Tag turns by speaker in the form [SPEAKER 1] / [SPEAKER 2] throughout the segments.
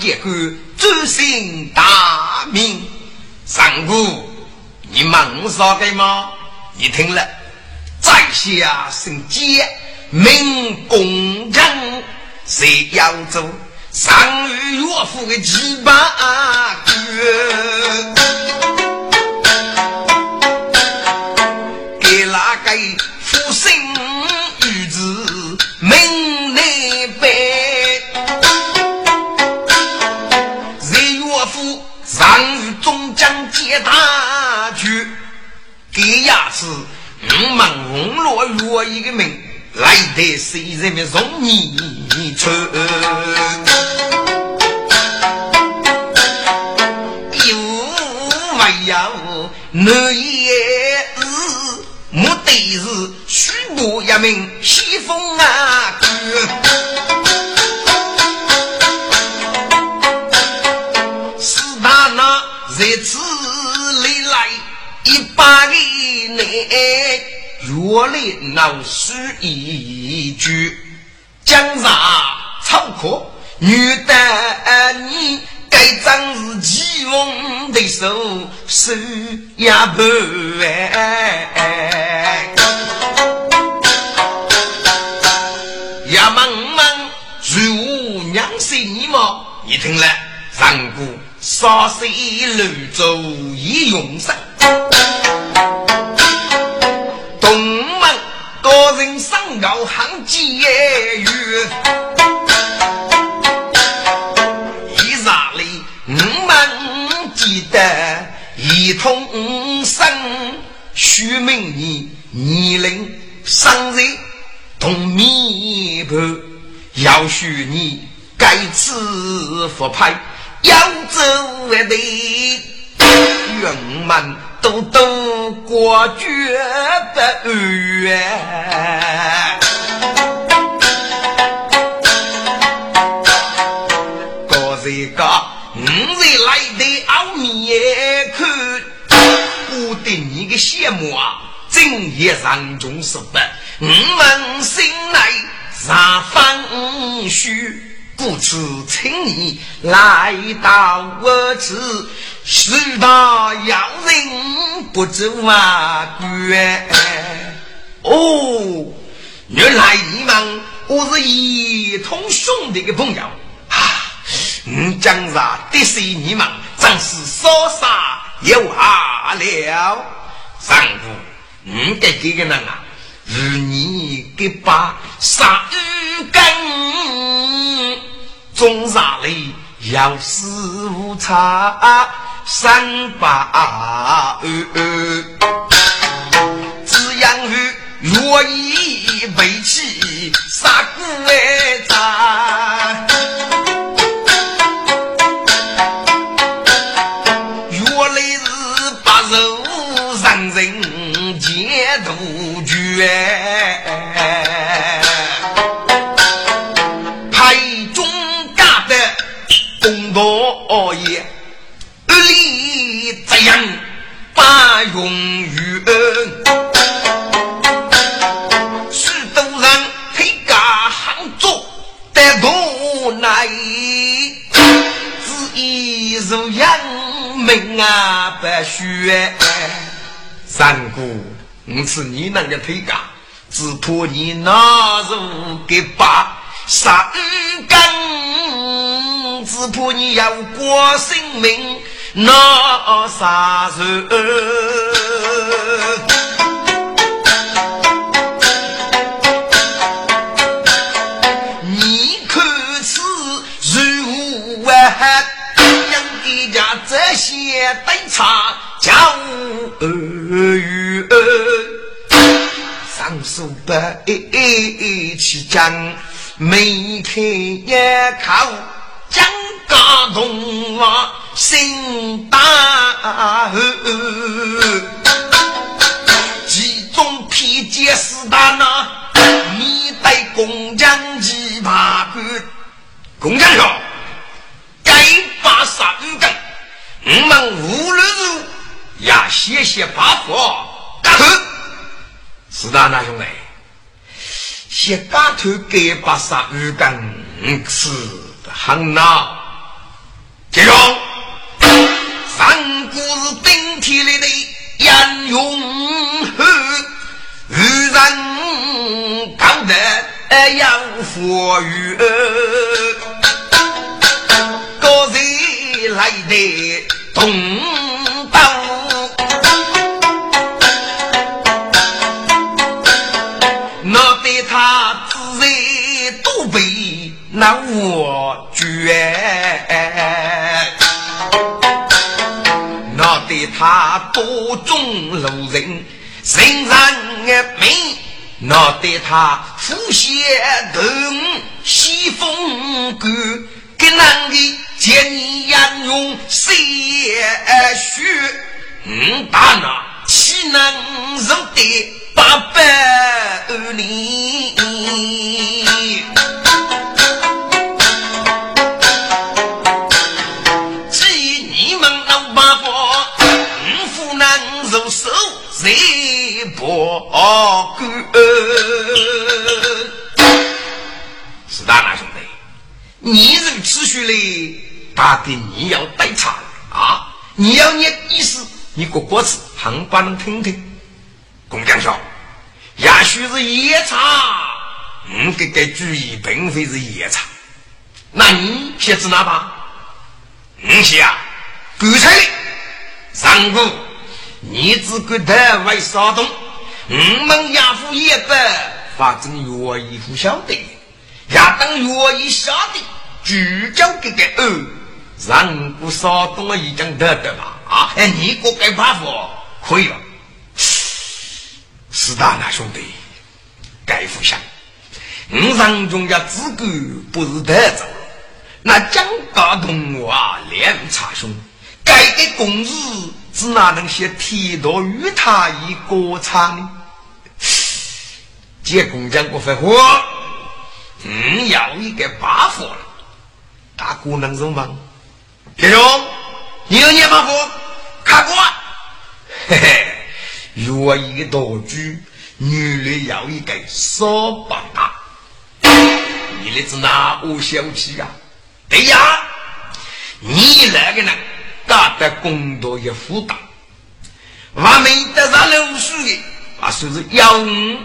[SPEAKER 1] 问少尉结官，尊姓大名？上古，你问啥个吗？你听了，在下姓简，名公正，谁要走？上与岳父的几把哥，给那个接大局，给牙齿五门红罗若一个名。来得谁人们送你出？有没有男也是，目的是虚报一名西风啊一百个年。若来闹书一句，江上草课，女的你该仗是吉翁的手，手也不完。呀忙忙，如无娘心么？你听了，上古沙水楼舟一用上。个人上高行节约，一查里我们记得一同生，许明你年龄生日同面盘，要许你该次复派扬州的员们。都都过绝不远，高人家五日来的奥面看，我对你个羡慕啊，正夜上中十八，我们醒来上方须。故此，请你来到我此，世道要人不走啊！冤哦，原来你们我是一同兄弟的朋友啊！嗯，江上得罪你们，真是说啥有啊了。上父，嗯，给这个人啊，是你给把杀鱼干。中上里有事无差，三把只养鱼若以为气，杀骨为渣。若来是把肉让人见杜鹃。用于恩，许多人推家行做得无奈，只一如阳明啊不学。三姑，我是你那个推家，只怕你那如给把三更。只怕你要过性命，那啥人？你看此如何？养一家这些对茶叫儿上书不一起讲，每天也靠。江家同啊，心大吼，其中披肩四大拿，你带工匠几把棍，工匠说，该把杀五根，我们无论如也谢谢八佛，干。头，四大那兄弟，谢把头给把杀五根是很难。接着，三股是顶天立地，严勇厚，遇人高德要富裕，高人来的东道，那对他自然都被那我他多种路人，身上的美，那得他呼吸动西风干，给男的见你眼用血血，嗯，大那岂能受得八百里？谁不管？是大拿兄弟，你这个持续嘞，大的你要带茶啊！你要念意思，你过过次行不能听听。工匠说，也许是夜茶，嗯，这个主意并非是夜茶。那你写字哪把？嗯，写啊，韭菜上古。你只管台外骚动，我们亚夫也不，反正愿意不晓得，也当愿意晓得，聚焦这个哦，让不骚动了已经得得嘛啊！哎，你过该把握可以了，是大那兄弟，该互相，我上中家资格不是得走了，那蒋大东啊，连查兄，该给公子。只哪能写天道与他一个唱呢？结工匠不发火，嗯，要一个把火了。大姑能怎么？铁兄，你有念把火？看过？嘿嘿，若一个道具，女的要一个扫把大。你的是哪个小气呀？对呀，你那个呢？大的功德也福大，完美得上六十的，啊，说是要你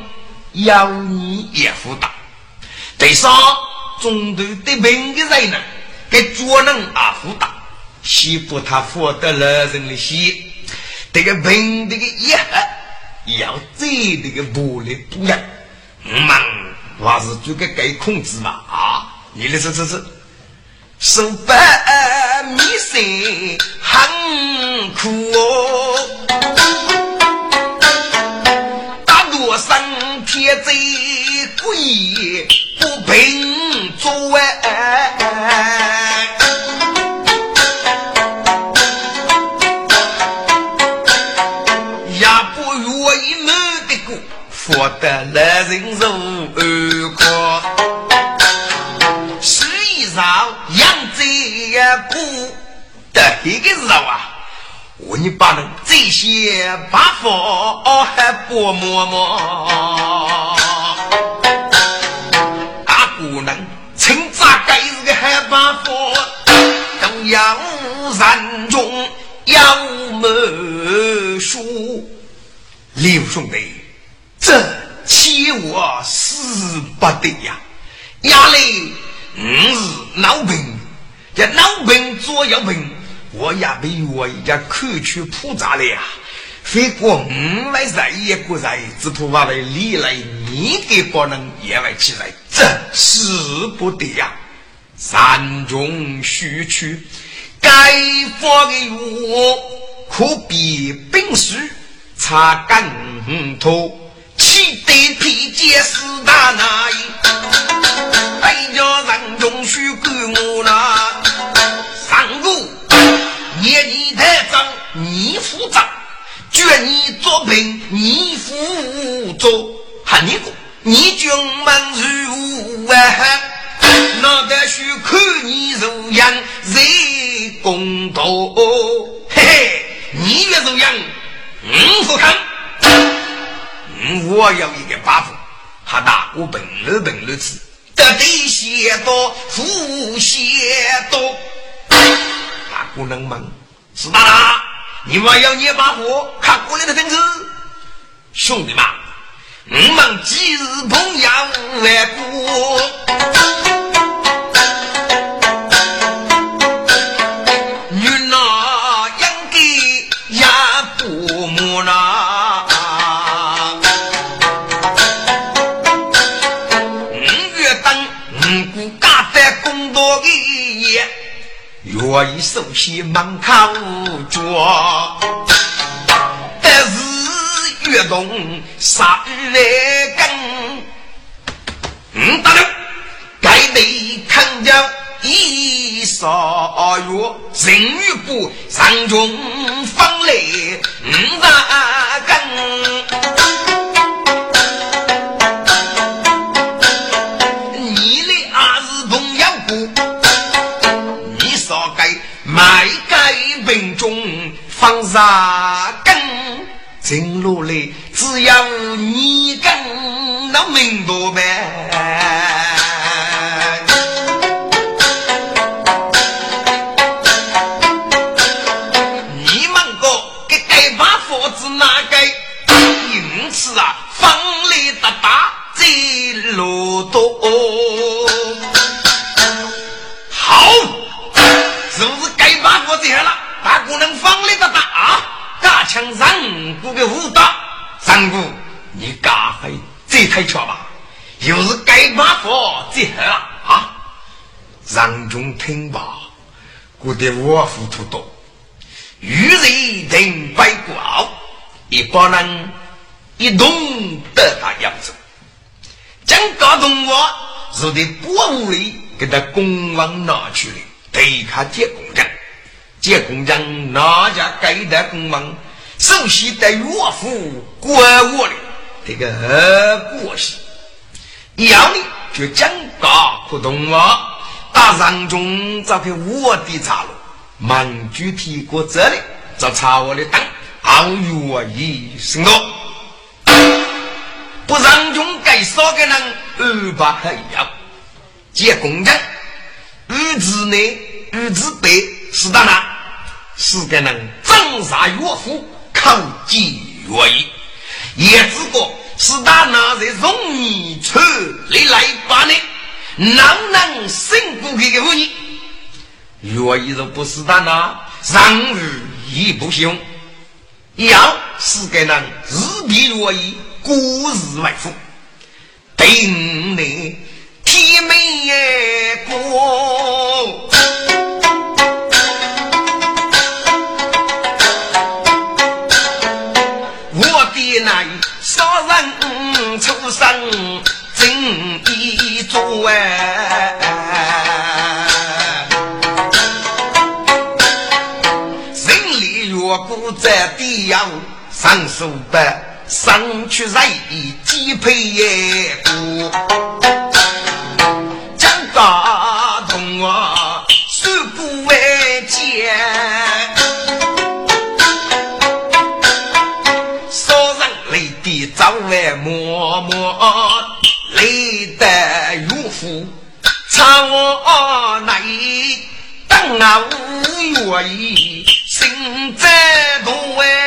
[SPEAKER 1] 要你也福大。第三，中途得病的人呢，给主人啊福大，西部他获得了人的心，这个病这个一要这这个玻璃不一样，嗯，还是这个该控制嘛。啊，你的这这这。手把米线很苦哦，生铁贼贵不平做哎，也不愿意没得过，佛得来人肉二哥。不得一个时候啊！我你把人这些把佛还不摸摸？刘兄弟，这欺我死不得呀！压力五是老病。这老兵左右兵，我也被我一家口去铺扎了呀！非过五来在也过在，只怕我为历来你给不能言外起来，这是不得呀！山中须去，该发的我可比兵书擦干土，气得披肩四大难。百家人中须管我那上路，年年太脏，你负责；卷你作品，你负责。哈你哥，你进门如无外，那须看你如样，谁公道？嘿嘿，你越如样。嗯不看。我要一个八分，哈达我本来本来吃，得地些多，福些多。大姑娘们，是大啦，你们要捏把火，看过来的本事。兄弟们，我们今日朋友万古。我已手写门口脚，但是越动杀来更。嗯，大人，该得看着一少月，人与不上中方来五十根。放啥根？正路里只有你跟那明白呗。你们个给该把佛子拿给，因此啊，风里大大这路多。上古的武道，上古你嘎还这太巧吧？又是该把佛最好啊！让中听吧，古的我糊涂多，与人定百过，一帮人一同得他扬州，将高东我是的国务里给他公王拿去了，对他接公家。这工匠哪家盖的工房，首先得岳父管我的这个过系，要的就讲高不动啊！打上中找个我的茶楼，满具体过这里，找茶我的灯，好愿意生多。不让中该少个人二百还要，这工匠日子内，日子白是当然。是个人长杀岳父，靠计乐意，也只不过是他那在容易出来来把呢，能能胜过这个妇女。乐意若不是他那，让日亦不行。要是个人日必乐意，过日为夫，对你体面过。出生正义做哎，人力若果在地上上手的，上去人几配也过，将大同啊，手不为艰。我累得岳父，唱我那一等啊五月意，心在痛哎。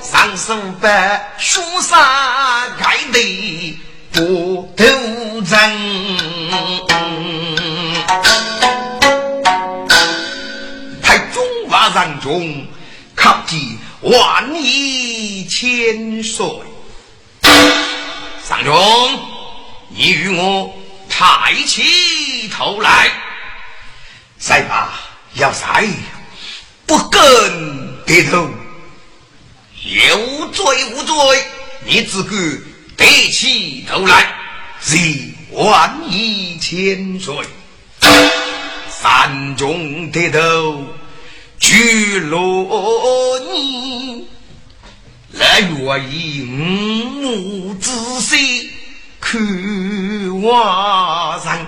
[SPEAKER 1] 上手白书上盖的不斗争，太中华人中靠近。万亿千岁，上中，你与我抬起头来，赛吧，要赛，不跟低头，有罪无罪，你只管抬起头来，是万一千岁，三中低头。去罗你来愿意五目仔细看我人，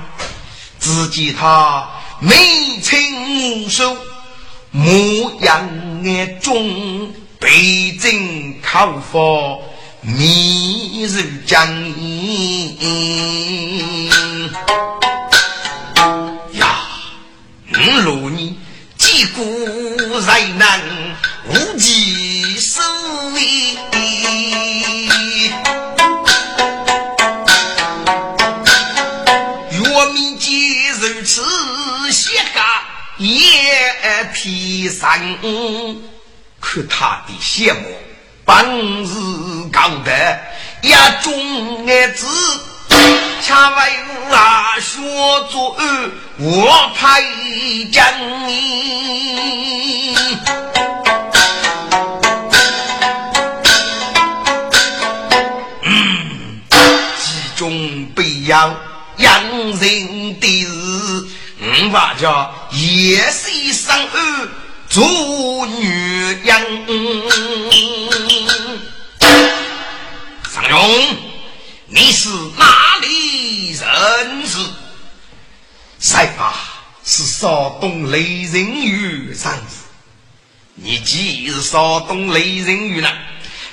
[SPEAKER 1] 只见他眉清目秀，模样眼中背正口发，面如江银呀，五六年几古才能无计收益，叶劈山，可他的羡慕本事高得，一种叶子恰为我学做我拍肩。其中培养养人的是。五把叫夜西生儿做女人。张勇，你是哪里人士？赛法是少东雷人鱼上子。你既是少东雷人鱼呢，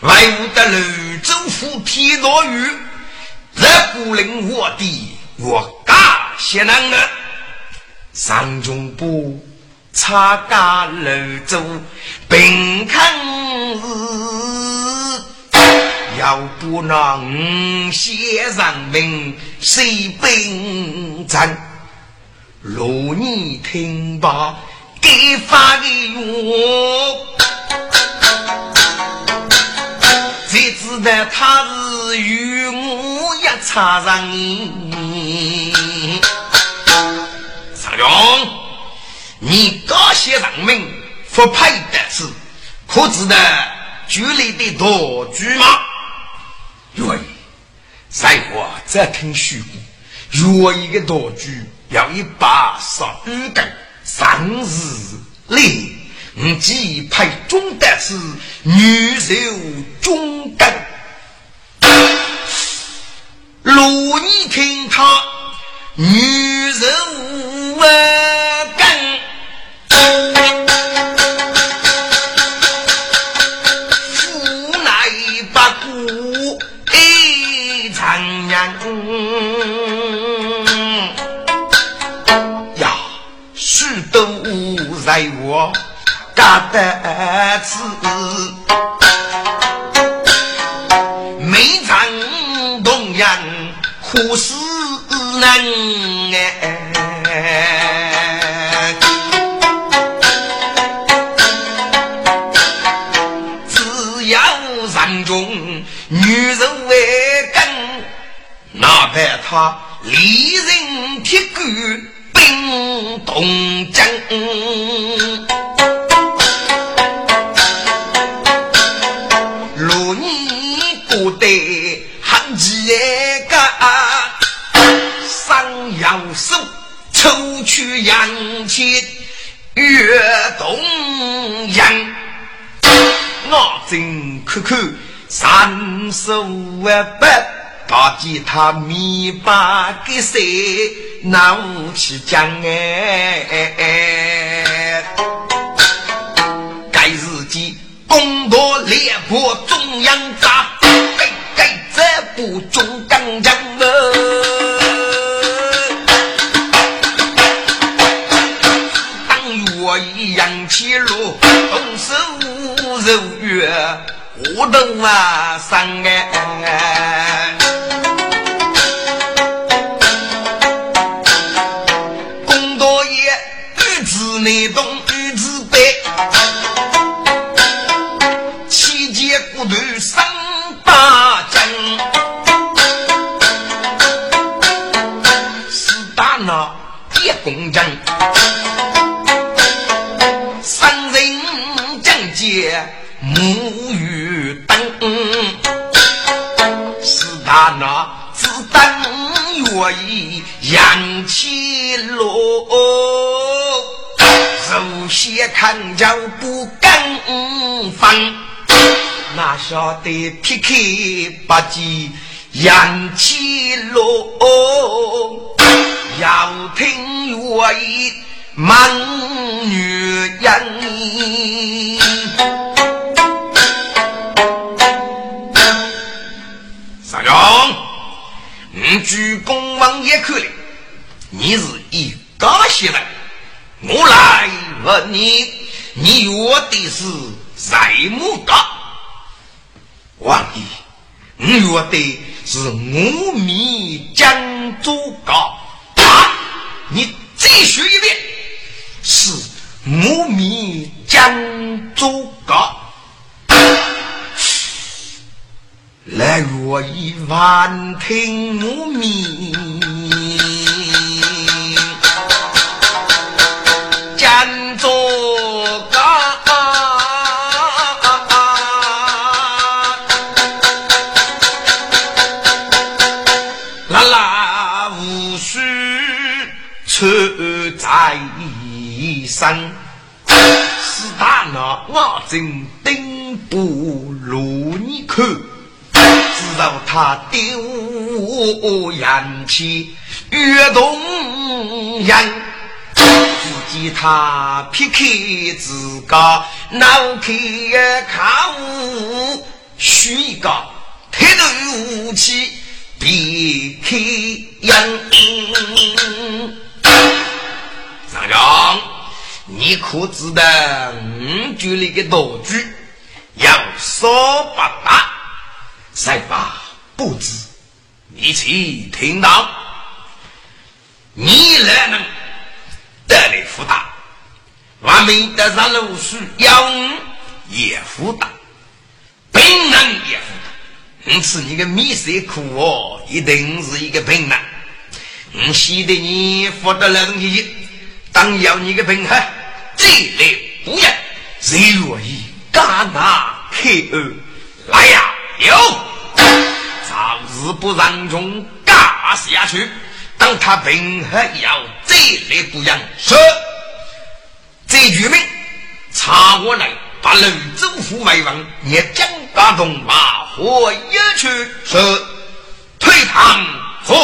[SPEAKER 1] 外务的泸州府铁罗鱼，若不令我的，我干些难呢。上中部查家泸州，并看日，要不那五些人民谁兵战？若你听罢，给发给我，才知道他是与我一差人。上勇，你这些人民不配的是，可知道局里的道具吗？对，在我这听说过，若一个道具。要一把杀鱼竿，三日里，你既派中的是女手中根，如你听他女手根，无奈不顾一残阳。都在我家得子，没长动人苦死人哎，只要人中女人为根，哪怕他利人铁骨。冰冻僵，抽取阳气，越动人，我真可可三手万百。大吉他米把给谁？那武器将哎！该日记攻夺猎破中央扎，该该这部中柔月，舞动啊山哎。四大那子弹愿意扬起落。首先看就不敢放，哪晓得劈开八戒扬起落，要听我一满女人。三兄，你鞠躬王爷可怜，你是一家媳妇。我来问你，你约的是什么的？王爷，你约的是五米江州高啊！你再说一遍，是五米江州高。来我一番听我命，江州刚，拉拉无须出在身，是大脑我正盯不如你看。知道他丢人气越动人，只见他撇开自家脑壳靠虚个铁头武器避开人，上将。你可知道，五局里的道具要说不大，谁把不知？你去听到，你来能得来福大，我们得上路书要也福大，本能也福大。因此，你个米色苦哦，一定是一个本能。我希得你福得了东西，当要你个本哈。这类不言，谁若以敢拿开恩，来呀！有，早日不让中干下去。当他平和要这类不言，说这句命，查我来把楼州府为王，也将打动马虎一去，说退堂后。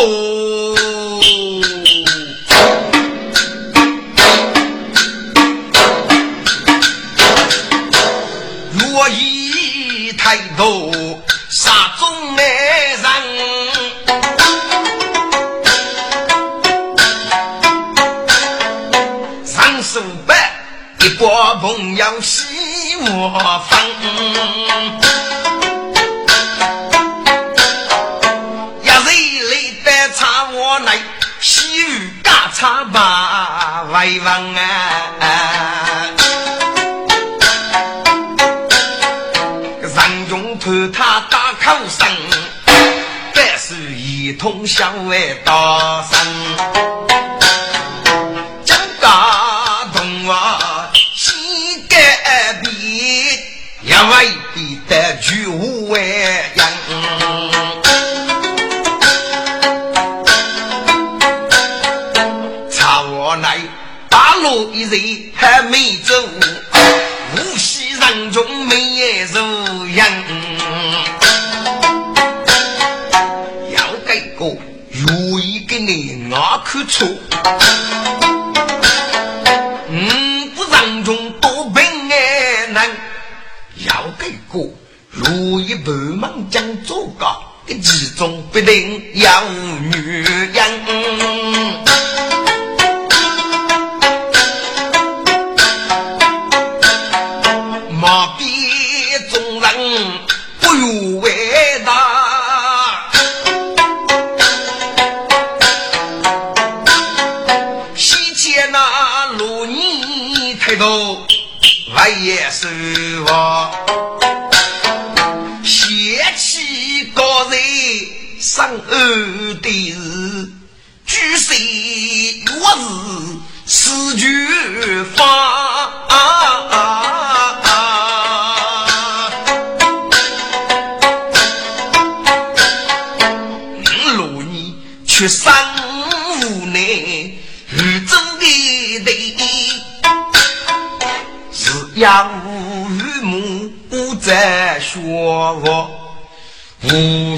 [SPEAKER 1] 抬头中来人，上书本一拨朋友喜我分，一日里得查我来，西雨嘎查把为王啊。口声，但是一通向外大声，讲大动啊，膝盖比也未必得去无人。查我来大路一人还没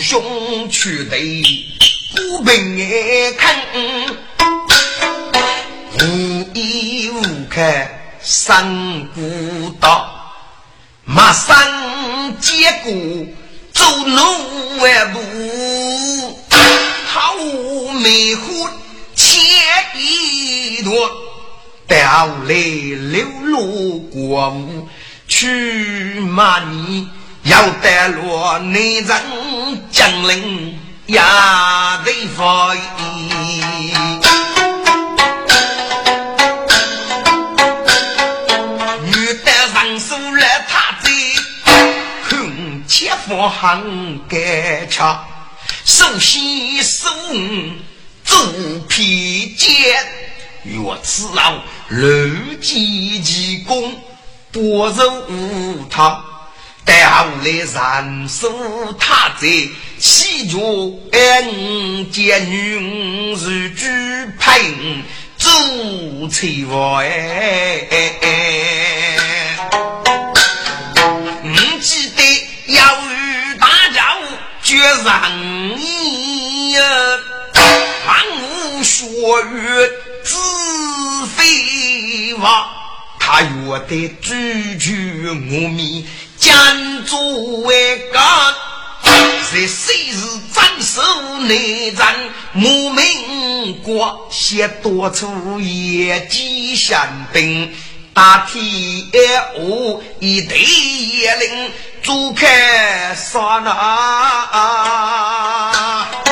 [SPEAKER 1] 兄去对孤贫看，无依无靠生孤岛，马上结果走路万步，好梅花千里多。调来流落国务去骂你，要带落内人将领也得发意。女的上书来他这，看前方很干巧，首先手做披肩。若此郎楼基其功，不如他。待后来人手他在西角，恩见女如举配，只如翠花哎，唔记得要与大家决上意呀，万物学语自非话，他约得句句我命，将作为干。在昔日斩首内战，莫名国写多出野鸡相兵，大天下一对野灵，足开杀那。那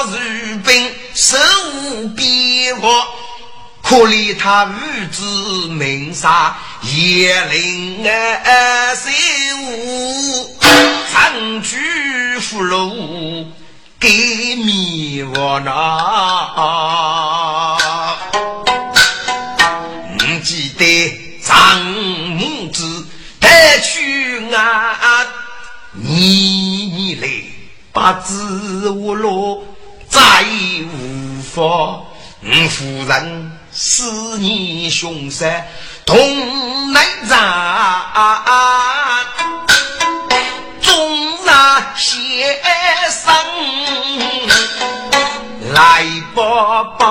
[SPEAKER 1] 抗日本，手无边防，可怜他儿子命杀叶灵儿，谁无长驱俘虏给灭亡那？你记得张母子？去啊！你你来，把子我落，再无法。夫人思念兄嫂，同来战，终然先生来吧吧。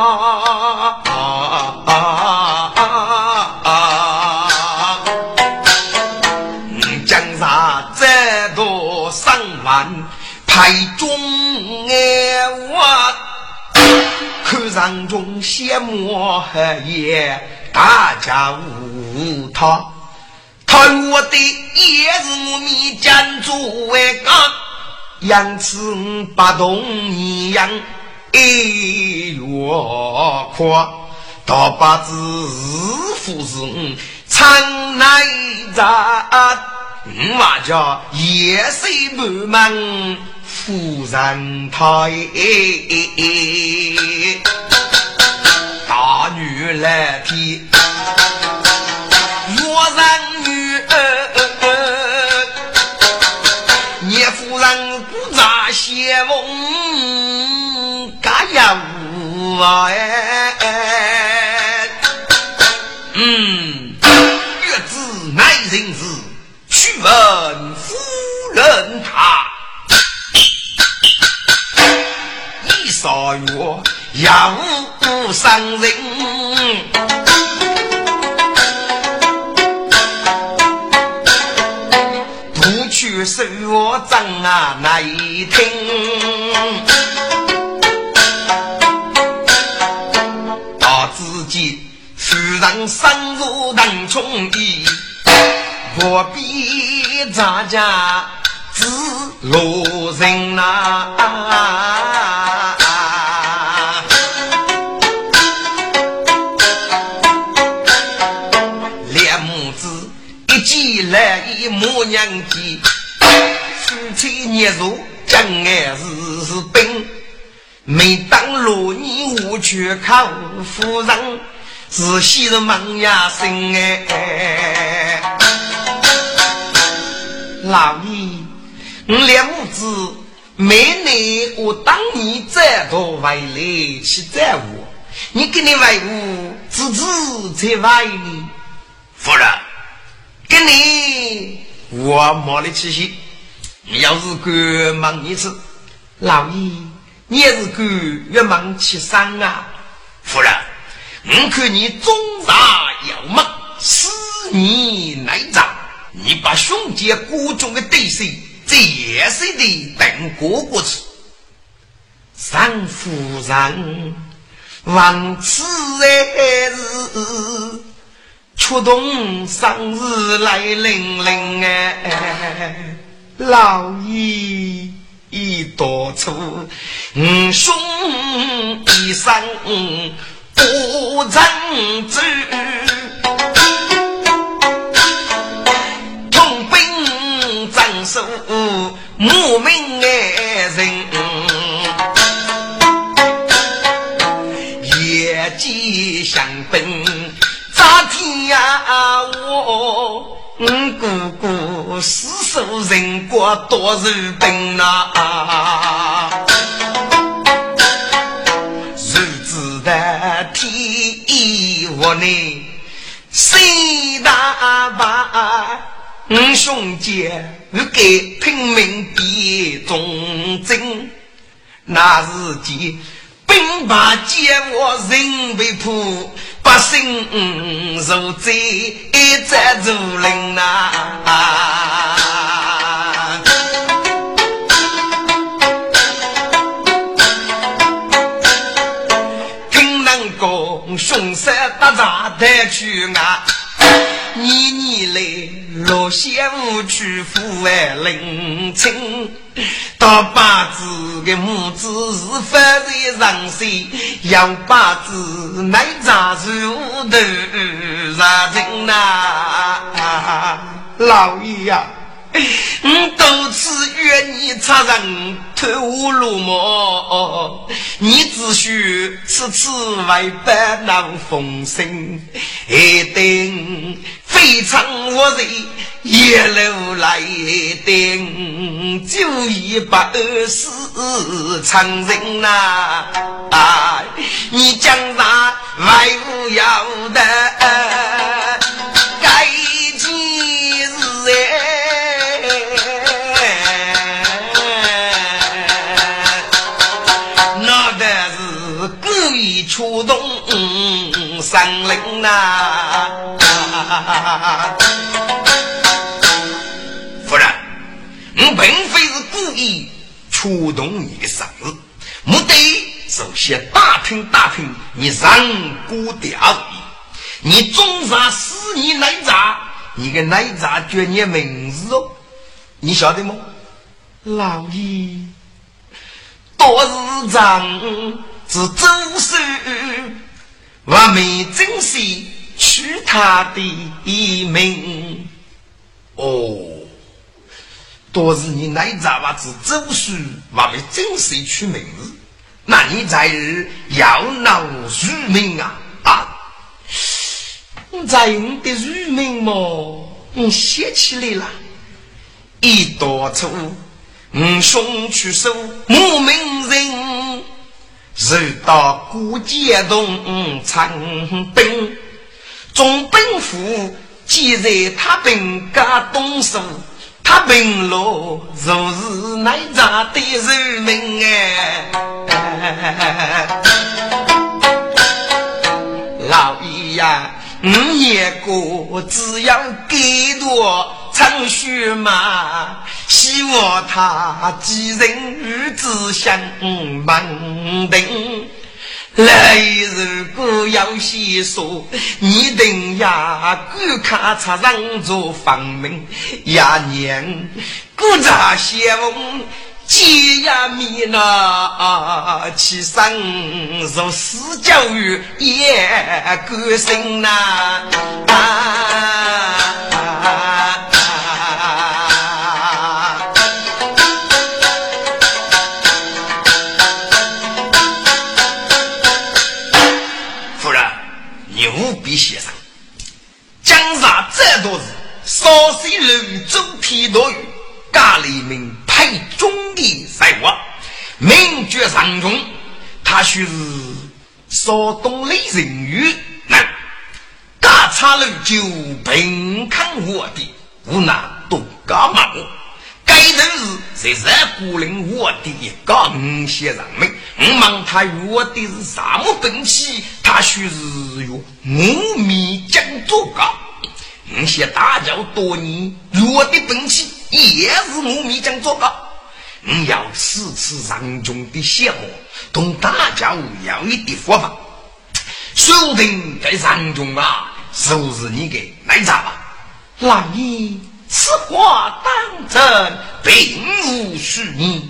[SPEAKER 1] 太中我，看上中羡慕也大家无他，他我的也是我们家族为干，因此不动一样一月夸，大把子夫是常来咱，我叫夜水满满。夫人太，大女来提，若人女儿，你夫人不咋谢梦，嘎呀呜哎，嗯，月子乃人子，去问夫人她。少月养无伤人，不去受我张啊难听。到自己夫人生如当冲衣，何必咱家自路人呐？母娘鸡，夫妻孽肉，真爱是是本。每当罗年无去看夫人，是昔日梦呀生哎。老爷，我两母子每年我当你再多回来去在我，你给你为我自自在外呢，夫人。跟你我没得气息，你要是敢忙一次，老爷，你也是敢越忙起伤啊！夫人，我看你中大要忙，思念内脏，你把兄弟锅中的对手在夜色里等过过去。三夫人，王此爱是。出动生日来临临哎，老爷已多出，五兄一生不争执，同兵战守，莫名爱人。我姑姑死守人国多日本呐，日子的天我呢，谁大把？我兄弟给拼命比忠贞，那日间兵败皆我人被捕。百姓受罪，一再如林呐。听人讲，凶杀打仗带去啊，年年来。落线无去父爱领情，大把子的母子是发在上心，幺把子乃扎入头杀人呐，老爷呀！我多次约你插人偷路么？你只需此次为百难逢生，一定非常我人一路来定，就一把二死长人呐！啊你将来为无要的该出动三灵呐！夫人，我并非是故意触动你的嗓子，目的首先打听打听你上古的奥义。你总算是你奶茶，你个奶茶叫你名字哦，你晓得吗？
[SPEAKER 2] 老爷，
[SPEAKER 1] 多日长。是周氏，我没珍惜取他的名。哦，都是你奶茶娃子周氏，我没珍惜取名字。那你在日要闹入名啊？啊，
[SPEAKER 2] 在用的入名么？你写起来了，
[SPEAKER 1] 一多处，我兄去守无名人。受到古剑洞长兵，总兵府既在他兵家东守，他兵路就是乃扎的人民哎，老爷呀，五年过只要给多。长须马，希望他几人与之相盲定。来日果要细说，你等呀，顾看插上做房门，呀年顾着先锋，结呀米那起身做私教育也高兴呐。少五线人民，我问他我的是什么兵器？他说是用五米将做高。那些打交多年，我的兵器也是我米将做的。你要次次上中的血火，同大家要一的佛法，说不定在上中啊，是不是你给来查吧？
[SPEAKER 2] 老爷，此话当真，
[SPEAKER 1] 并无虚拟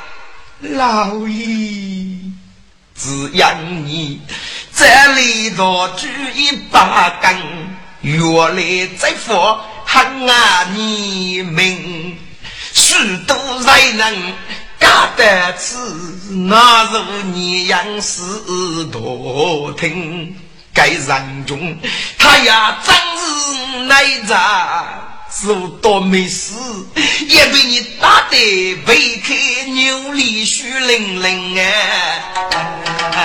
[SPEAKER 2] 老爷，
[SPEAKER 1] 只因你这里多举一把杆，原来在佛喊啊你命，许多才能干得此，那如你样事多听。该人中，他呀真是内在。做多没事，也被你打得背开牛里血淋淋啊！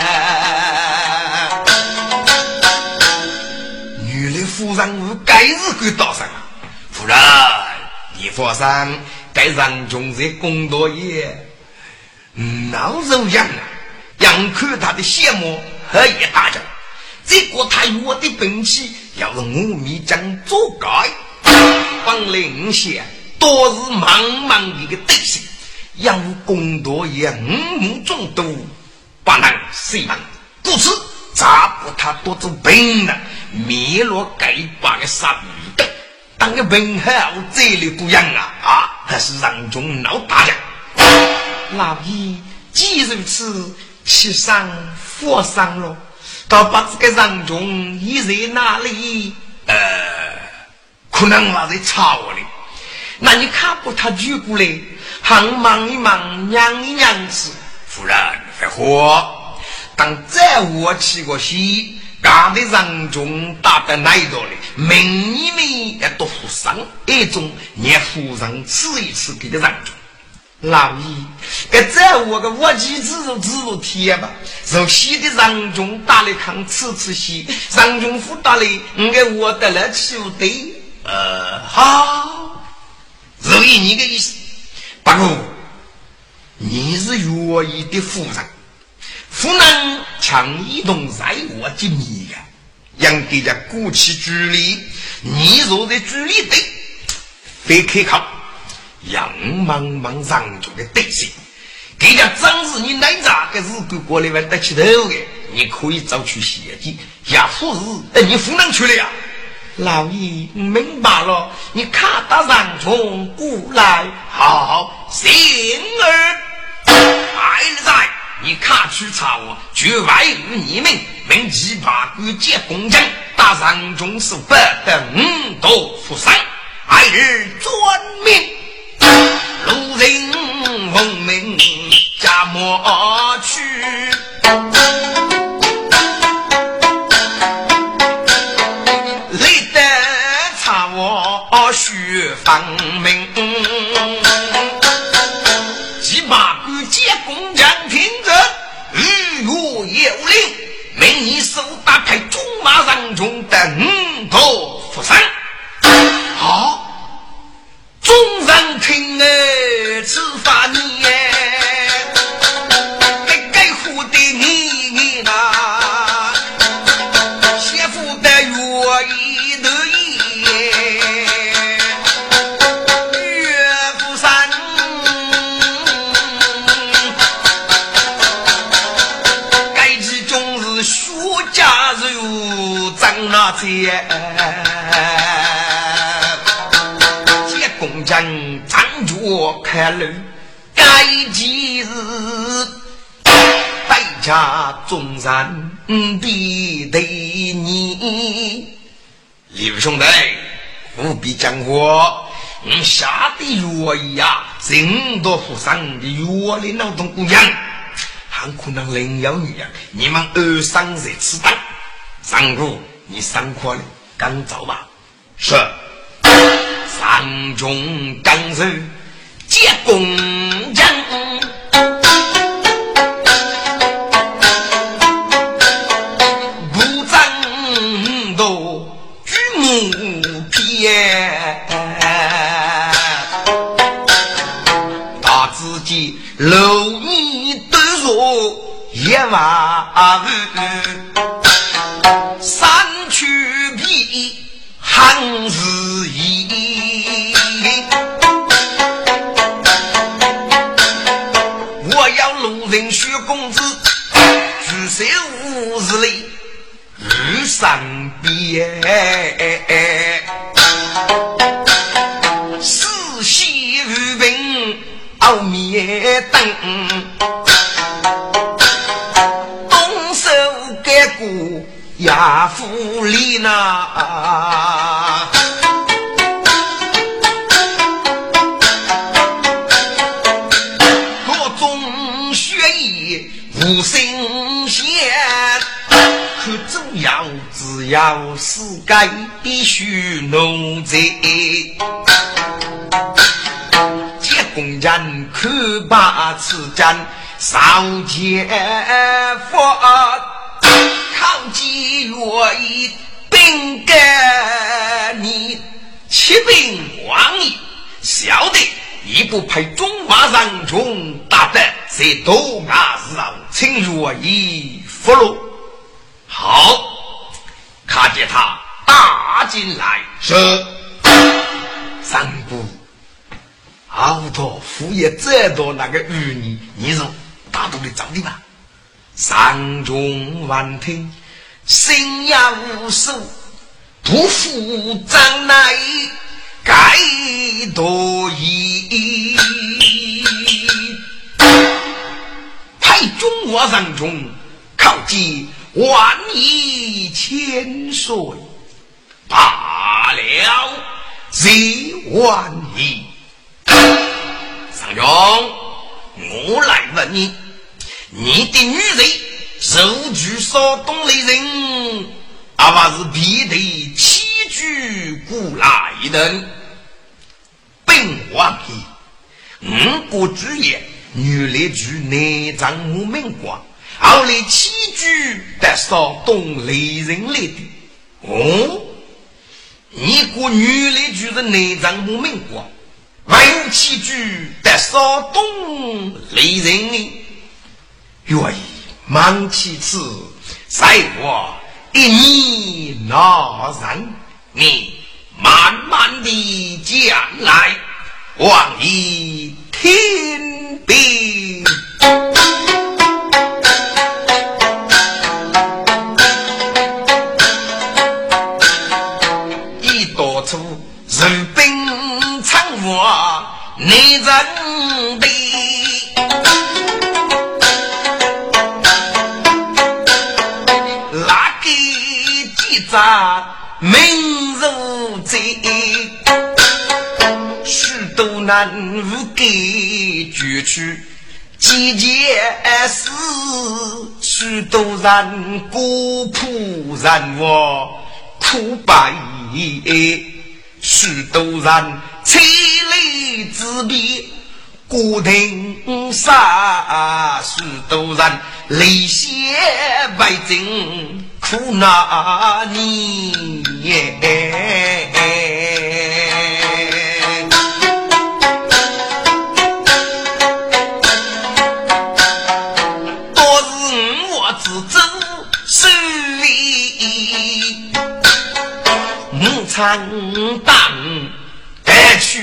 [SPEAKER 1] 女的夫人我该日归道上啊！夫人，你放心，该人中在工作也闹肉样啊！眼看他的羡慕和一大将，结果他有我的兵器要是我米将做改。方领先，多是茫茫一个对手，要攻夺也五目中毒，不能谁能？故此，咋不他多做兵呢？灭了该把的杀鱼的，当个兵好这里不样啊！啊，还是让中闹大将。
[SPEAKER 2] 老爷既如此，其上佛上了，倒把这个让中一人哪里？
[SPEAKER 1] 呃。可能我在吵我哩，
[SPEAKER 2] 那你看不他举过来，喊忙一忙，娘一娘子。
[SPEAKER 1] 夫人，别火。当再我起个戏，干的人中打得那一道哩，明你们要多负伤，一种连夫人吃一次给的人中。
[SPEAKER 2] 老爷，该再我个我妻子如子如天吧，受西的人中打来看吃吃戏，人中府打来，应该我得了就对。
[SPEAKER 1] 呃，好，如意你的意思。不过，你是愿意的夫人，夫人。强移动在我的你呀，让给家鼓起距离，你若在距离对，非可靠，杨茫茫上中的对手，给家真是你哪咋个日子过来玩得起头的？你可以早去写计，也不是哎，你夫人。去了呀？
[SPEAKER 2] 老爷明白了，你看到人从过来，
[SPEAKER 1] 好，行儿，爱在，你看去查我，绝外于你们，命几把官接公将，打人中是不得五斗负伤，爱日遵命，路人闻名加莫去。等头福生。
[SPEAKER 2] 好，
[SPEAKER 1] 众人听哎，此法你。接接工匠站着看路，该几日百家众人必对你。李兄弟，务必讲话。你下的药呀，真多富商的药的劳动姑娘，很可能另有女人。你们二三在此等，上路。你上课了，赶走吧。
[SPEAKER 2] 是，
[SPEAKER 1] 上中刚人接工匠，不争斗举木片，大自己蝼蚁都说一万三。当日意，我要路人薛公子，举手五十里，日上边，四喜。
[SPEAKER 2] 后面等。东手盖过亚夫无神仙，可主要只要世界必须奴才。结工人可把此间少见佛，抗击我一兵干你七兵王爷，晓得一不派中华人中大德。在东亚上，请若意俘虏。好，看见他打进来，
[SPEAKER 1] 是
[SPEAKER 2] 三姑，好多敷衍这多那个儿女，你说打都的找你吧。上中万听，心要无数，不负张来该多疑。中华上中，靠近万亿千岁罢了，几万亿。上中，我来问你，你的女人受具所动的人，阿爸是必得七具古来人？本王爷，五国之言。女来举内脏木门光，后来起居得少东雷人来的。哦，你过女来举的内脏木门光，还有起居得少东雷人呢？愿意忙其次，在我一你那人，你慢慢的讲来，望一听。兵一多处人兵仓卧内人的，哪个记载难无给绝去，几件事，许多人孤苦人我苦白，许多人千里之别孤亭沙，许多人泪血为证苦那年。长当得去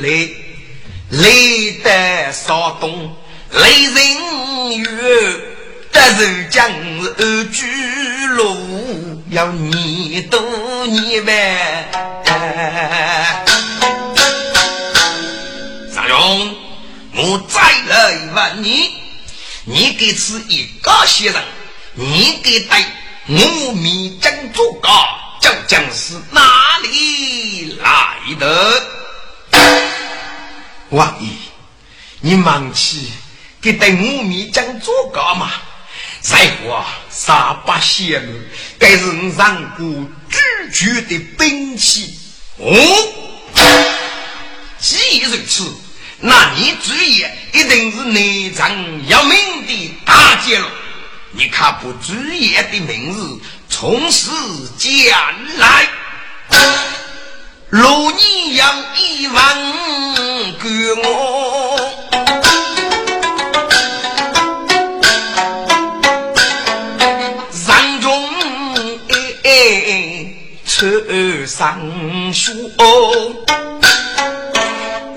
[SPEAKER 2] 来，来得少东雷人月，得是将二居路要你多年呗。张勇，我再来问你，你给此一个先生，你给带我米将做个？究竟是哪里来的？王爷，你忙起给带五米将做干嘛？再话杀八仙儿，该是你上过拒绝的兵器。哦，既如此，那你主意一定是内藏要命的大劫了。你看不主意的名字。从此将来，如你养一万个我，山中哎车上说，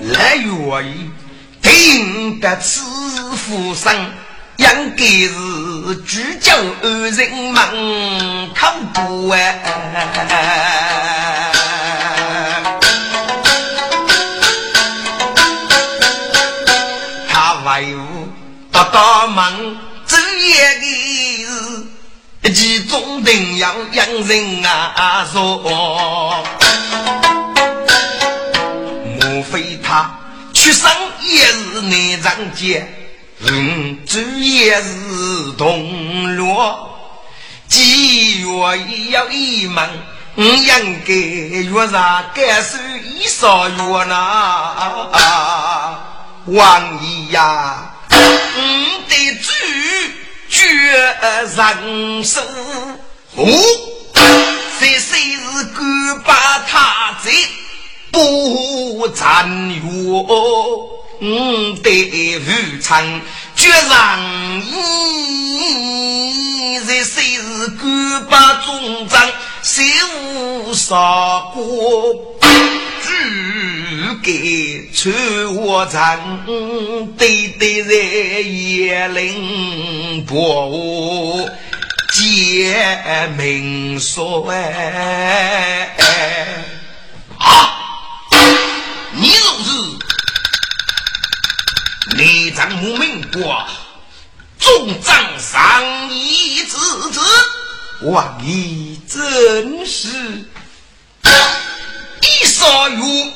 [SPEAKER 2] 来月听得此福声。应该是聚焦人们口不哎，
[SPEAKER 1] 来无大大门，昼夜的是其中定要养人啊说，莫非他出生也是内脏界，人主也是同乐，几月要一门。我应该月上该收一少月呐，王爷呀，我的主绝人手，哦，这谁是敢把他贼不占月？我的武昌绝人意，这谁是敢把中章？谁无杀过？只给出我长，对对在叶林伯见明说啊！你若是内脏无名国，众长上一子子。王爷真是一少勇，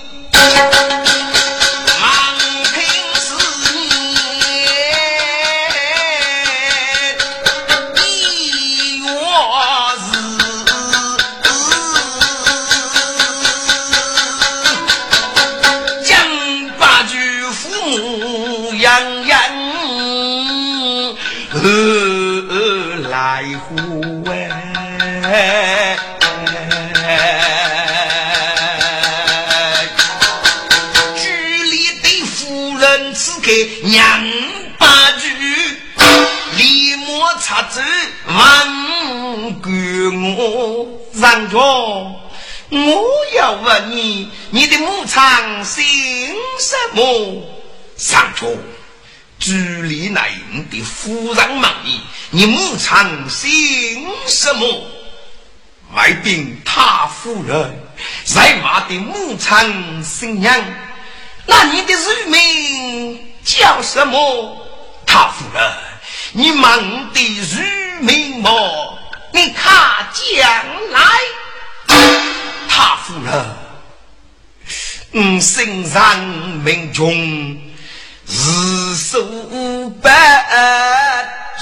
[SPEAKER 1] 你牧场姓什么？外禀他夫人，在马的牧场姓杨。那你的乳名叫什么？他夫人，你问的乳名么？你看将来。他夫人，嗯，姓上名中。日数百，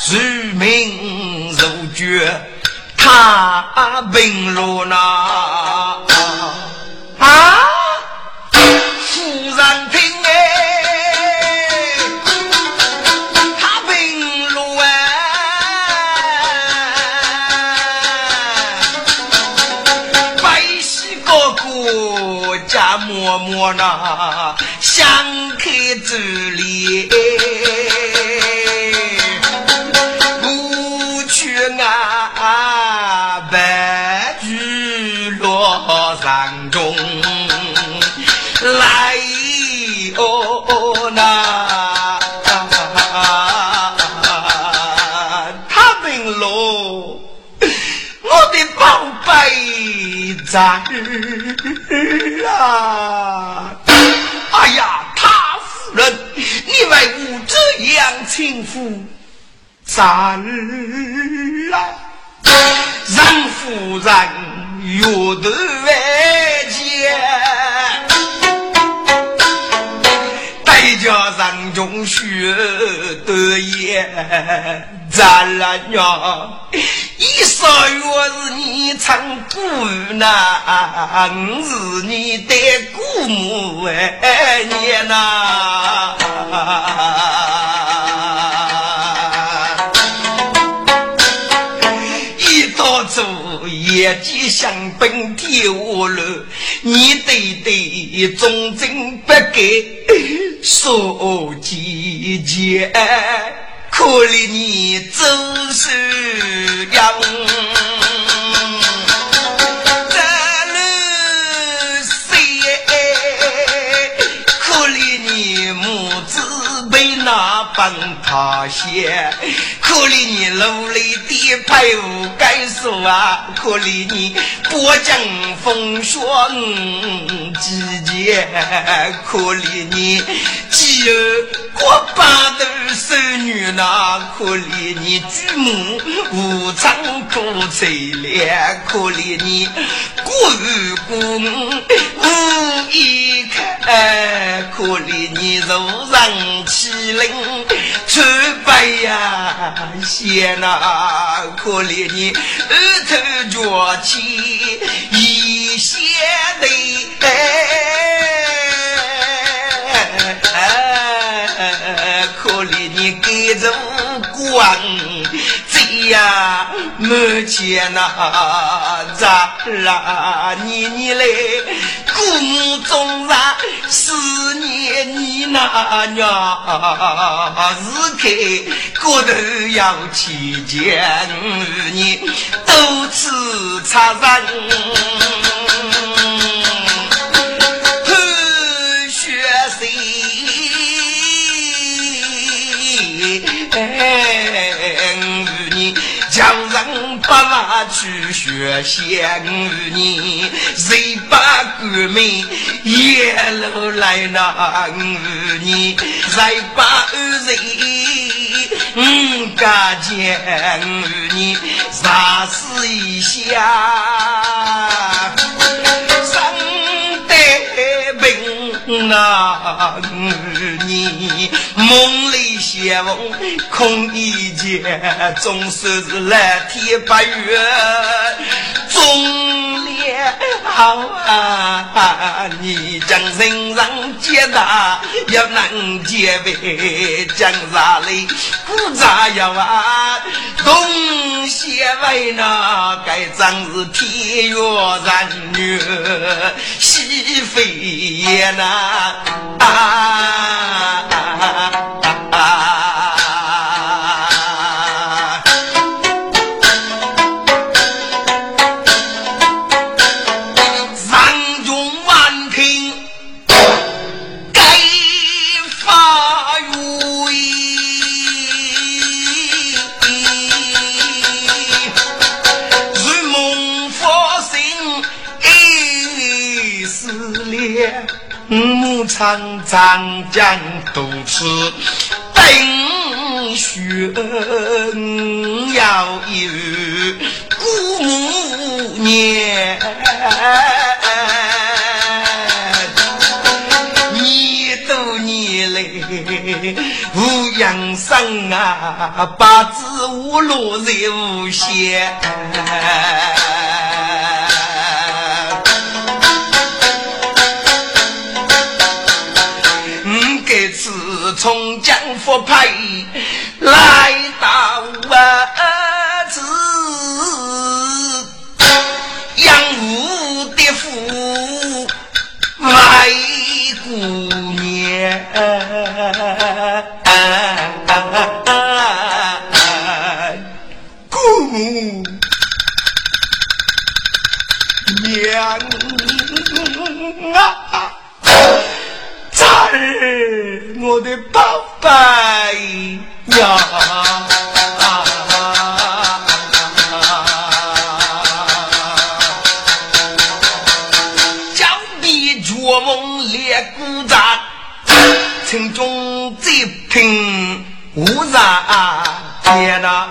[SPEAKER 1] 如名如绝，他病了呐！啊，夫人听哎，他病了哎，白喜哥哥家默默呐，想。这里贝在啊！哎呀！人，你为吾这样轻浮，咱来让夫人阅读万见，待家人中学得言。咱俩娘，一少月是你唱古呐，是你的姑母哎娘呐，一到做业绩相奔跳楼，你对对忠贞不改，说几节。可怜你走是样，这路谁？可怜你母子被那本他写，可怜你努力的配伍该说啊，可怜你波江风雪季节，可怜你饥饿过八头少女那，可怜你举目无常苦凄凉，可怜你孤儿孤母无依靠，可怜你如人欺凌穿白呀仙呐，可怜你二头脚起一线泪。你给着光，这呀没钱呐，咋啦？你你来，故母终然思念你那娘，日开骨头要去见你，多次擦人。叫人不拿去学仙女，谁把革命也路来那女，谁把人嗯干见你，杀死一下。那你梦里相逢空一见，总是蓝天白云终了好啊，你将人上接大，也能接为江山里古咋样啊？东西为那该真是天月人女，西飞也难。啊！长长江。肚子冰雪，要有姑母年。年多年来无养生啊，八字无路在无限。从江福派来到我子杨武的府外姑娘，姑娘啊！我的宝贝呀，将你做梦列鼓掌，城中这品无人天呐。